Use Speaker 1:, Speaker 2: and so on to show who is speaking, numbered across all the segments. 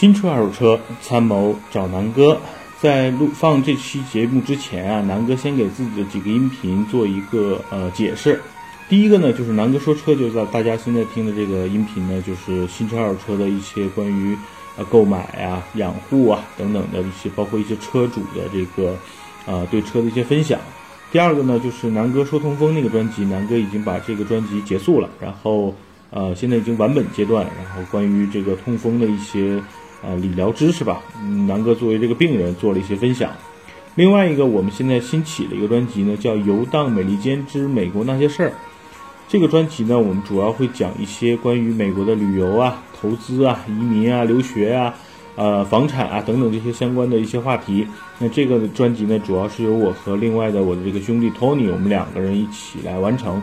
Speaker 1: 新车二手车参谋找南哥。在录放这期节目之前啊，南哥先给自己的几个音频做一个呃解释。第一个呢，就是南哥说车，就是大家现在听的这个音频呢，就是新车二手车的一些关于呃购买啊、养护啊等等的一些，包括一些车主的这个呃对车的一些分享。第二个呢，就是南哥说通风那个专辑，南哥已经把这个专辑结束了，然后呃现在已经完本阶段，然后关于这个通风的一些。呃，理疗知识吧，嗯，南哥作为这个病人做了一些分享。另外一个，我们现在新起了一个专辑呢，叫《游荡美利坚之美国那些事儿》。这个专辑呢，我们主要会讲一些关于美国的旅游啊、投资啊、移民啊、留学啊、呃、房产啊等等这些相关的一些话题。那这个专辑呢，主要是由我和另外的我的这个兄弟 Tony，我们两个人一起来完成。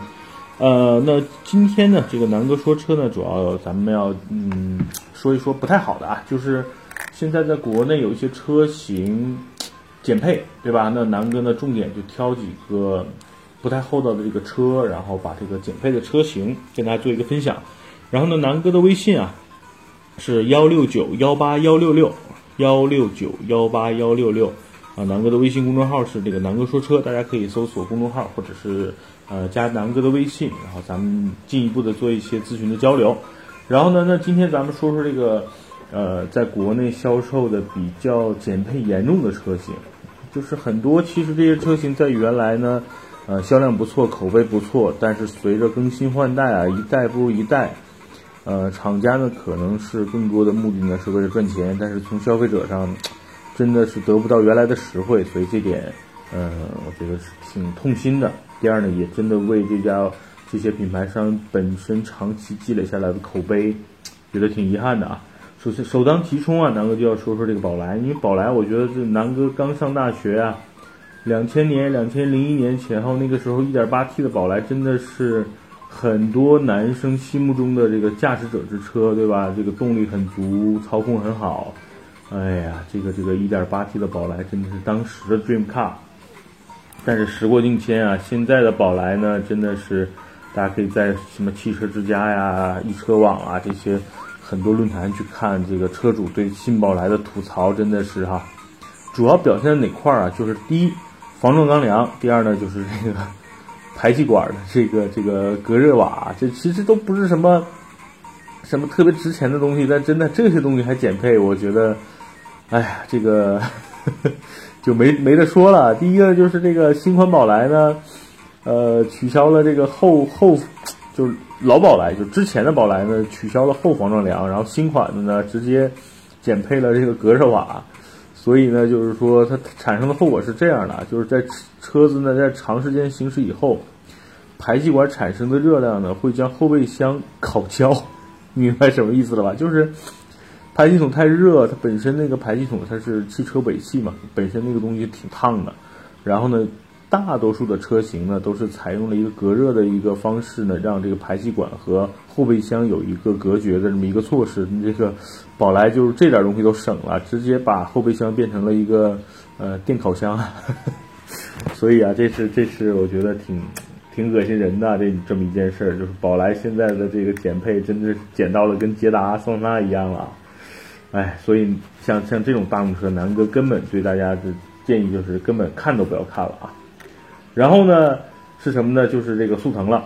Speaker 1: 呃，那今天呢，这个南哥说车呢，主要咱们要嗯说一说不太好的啊，就是现在在国内有一些车型减配，对吧？那南哥呢，重点就挑几个不太厚道的这个车，然后把这个减配的车型跟大家做一个分享。然后呢，南哥的微信啊是幺六九幺八幺六六幺六九幺八幺六六啊，南哥的微信公众号是这个南哥说车，大家可以搜索公众号或者是。呃，加南哥的微信，然后咱们进一步的做一些咨询的交流。然后呢，那今天咱们说说这个，呃，在国内销售的比较减配严重的车型，就是很多其实这些车型在原来呢，呃，销量不错，口碑不错，但是随着更新换代啊，一代不如一代，呃，厂家呢可能是更多的目的呢是为了赚钱，但是从消费者上真的是得不到原来的实惠，所以这点，呃，我觉得是挺痛心的。第二呢，也真的为这家这些品牌商本身长期积累下来的口碑，觉得挺遗憾的啊。首先首当其冲啊，南哥就要说说这个宝来，因为宝来我觉得这南哥刚上大学啊，两千年、两千零一年前后那个时候，一点八 T 的宝来真的是很多男生心目中的这个驾驶者之车，对吧？这个动力很足，操控很好。哎呀，这个这个一点八 T 的宝来真的是当时的 dream car。但是时过境迁啊，现在的宝来呢，真的是大家可以在什么汽车之家呀、易车网啊这些很多论坛去看这个车主对新宝来的吐槽，真的是哈，主要表现在哪块儿啊？就是第一，防撞钢梁；第二呢，就是这个排气管的这个这个隔热瓦，这其实都不是什么什么特别值钱的东西，但真的这些东西还减配，我觉得，哎呀，这个。就没没得说了。第一个就是这个新款宝来呢，呃，取消了这个后后，就是老宝来，就之前的宝来呢，取消了后防撞梁，然后新款的呢，直接减配了这个隔热瓦。所以呢，就是说它产生的后果是这样的，就是在车子呢在长时间行驶以后，排气管产生的热量呢，会将后备箱烤焦。明白什么意思了吧？就是。排气筒太热，它本身那个排气筒它是汽车尾气嘛，本身那个东西挺烫的。然后呢，大多数的车型呢都是采用了一个隔热的一个方式呢，让这个排气管和后备箱有一个隔绝的这么一个措施。你这个宝来就是这点东西都省了，直接把后备箱变成了一个呃电烤箱。所以啊，这是这是我觉得挺挺恶心人的这这么一件事儿，就是宝来现在的这个减配真的减到了跟捷达、桑塔纳一样了。哎，所以像像这种大众车，南哥根本对大家的建议就是根本看都不要看了啊。然后呢，是什么呢？就是这个速腾了，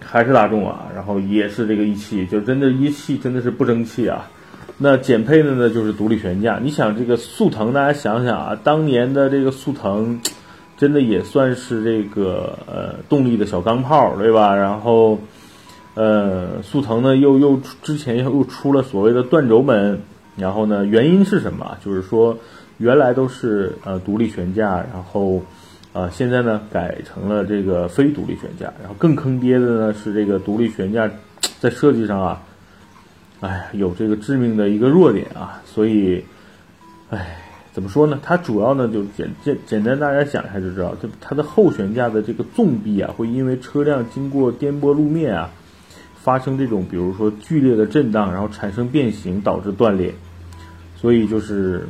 Speaker 1: 还是大众啊，然后也是这个一汽，就真的，一汽真的是不争气啊。那减配的呢，就是独立悬架。你想这个速腾，大家想想啊，当年的这个速腾，真的也算是这个呃动力的小钢炮，对吧？然后。呃，速腾呢又又之前又又出了所谓的断轴门，然后呢，原因是什么？就是说原来都是呃独立悬架，然后啊现在呢改成了这个非独立悬架，然后更坑爹的呢是这个独立悬架在设计上啊，哎有这个致命的一个弱点啊，所以哎怎么说呢？它主要呢就简简简单大家想一下就知道，它它的后悬架的这个纵臂啊会因为车辆经过颠簸路面啊。发生这种，比如说剧烈的震荡，然后产生变形，导致断裂，所以就是，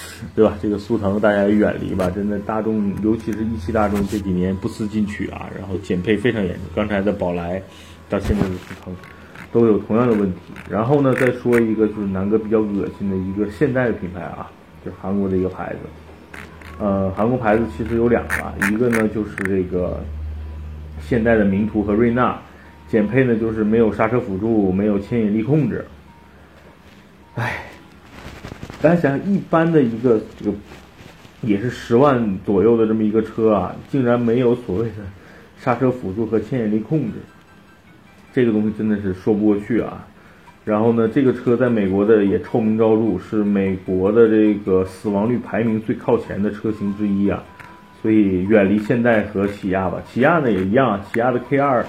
Speaker 1: 对吧？这个速腾大家也远离吧。真的，大众尤其是一汽大众这几年不思进取啊，然后减配非常严重。刚才的宝来，到现在的速腾，都有同样的问题。然后呢，再说一个就是南哥比较恶心的一个现代的品牌啊，就是韩国的一个牌子。呃，韩国牌子其实有两个，一个呢就是这个现代的名图和瑞纳，减配呢就是没有刹车辅助，没有牵引力控制。大家想想，一般的一个这个也是十万左右的这么一个车啊，竟然没有所谓的刹车辅助和牵引力控制，这个东西真的是说不过去啊。然后呢，这个车在美国的也臭名昭著，是美国的这个死亡率排名最靠前的车型之一啊。所以远离现代和起亚吧。起亚呢也一样，起亚的 K2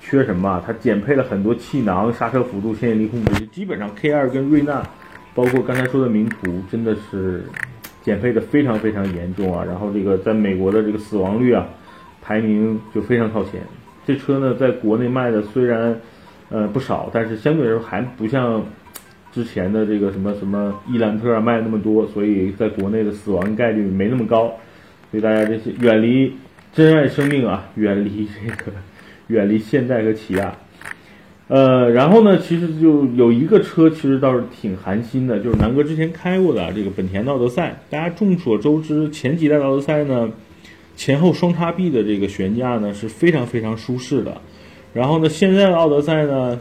Speaker 1: 缺什么？它减配了很多气囊、刹车辅助、牵引力控制，基本上 K2 跟瑞纳，包括刚才说的名图，真的是减配的非常非常严重啊。然后这个在美国的这个死亡率啊，排名就非常靠前。这车呢，在国内卖的虽然。呃，不少，但是相对来说还不像之前的这个什么什么伊兰特啊卖那么多，所以在国内的死亡概率没那么高。所以大家这些远离珍爱生命啊，远离这个远离现代和起亚。呃，然后呢，其实就有一个车，其实倒是挺寒心的，就是南哥之前开过的这个本田奥德赛。大家众所周知，前几代的奥德赛呢，前后双叉臂的这个悬架呢是非常非常舒适的。然后呢，现在的奥德赛呢，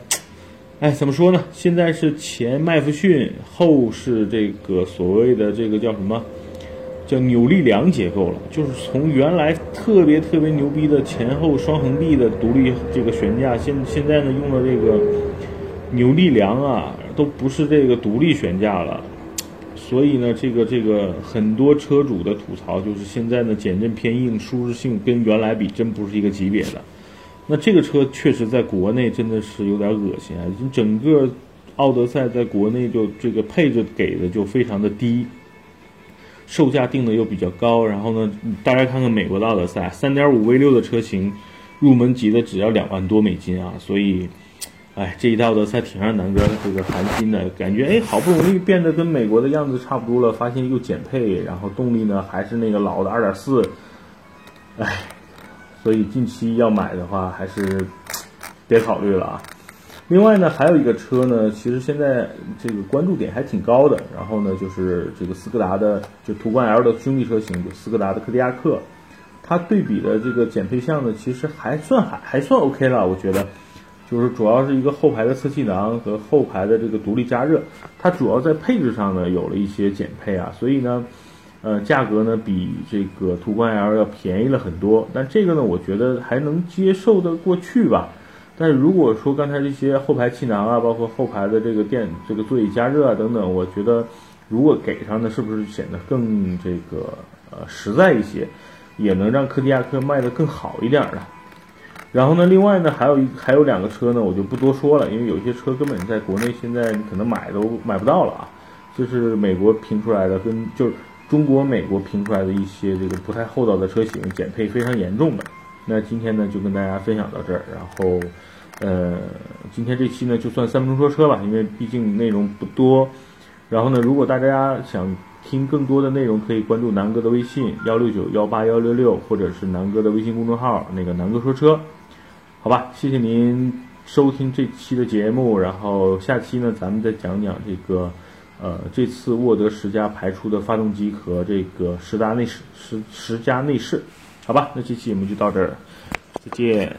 Speaker 1: 哎，怎么说呢？现在是前麦弗逊，后是这个所谓的这个叫什么？叫扭力梁结构了。就是从原来特别特别牛逼的前后双横臂的独立这个悬架，现现在呢用的这个扭力梁啊，都不是这个独立悬架了。所以呢，这个这个很多车主的吐槽就是现在呢减震偏硬，舒适性跟原来比真不是一个级别的。那这个车确实在国内真的是有点恶心啊！整个奥德赛在国内就这个配置给的就非常的低，售价定的又比较高。然后呢，大家看看美国的奥德赛，三点五 V 六的车型，入门级的只要两万多美金啊！所以，哎，这一代奥德赛挺让南哥这个寒心的，感觉哎，好不容易变得跟美国的样子差不多了，发现又减配，然后动力呢还是那个老的二点四，哎。所以近期要买的话，还是别考虑了啊。另外呢，还有一个车呢，其实现在这个关注点还挺高的。然后呢，就是这个斯柯达的，就途观 L 的兄弟车型，就斯柯达的柯迪亚克。它对比的这个减配项呢，其实还算还还算 OK 了，我觉得。就是主要是一个后排的侧气囊和后排的这个独立加热，它主要在配置上呢有了一些减配啊，所以呢。呃，价格呢比这个途观 L 要便宜了很多，但这个呢，我觉得还能接受的过去吧。但是如果说刚才这些后排气囊啊，包括后排的这个电、这个座椅加热啊等等，我觉得如果给上呢，是不是显得更这个呃实在一些，也能让柯迪亚克卖得更好一点呢？然后呢，另外呢，还有一还有两个车呢，我就不多说了，因为有些车根本在国内现在你可能买都买不到了啊。就是美国评出来的，跟就是。中国、美国评出来的一些这个不太厚道的车型，减配非常严重的。那今天呢，就跟大家分享到这儿。然后，呃，今天这期呢，就算三分钟说车吧，因为毕竟内容不多。然后呢，如果大家想听更多的内容，可以关注南哥的微信幺六九幺八幺六六，或者是南哥的微信公众号那个南哥说车。好吧，谢谢您收听这期的节目。然后下期呢，咱们再讲讲这个。呃，这次沃德十佳排出的发动机和这个十大内饰十十佳内饰，好吧，那这期节目就到这儿，再见。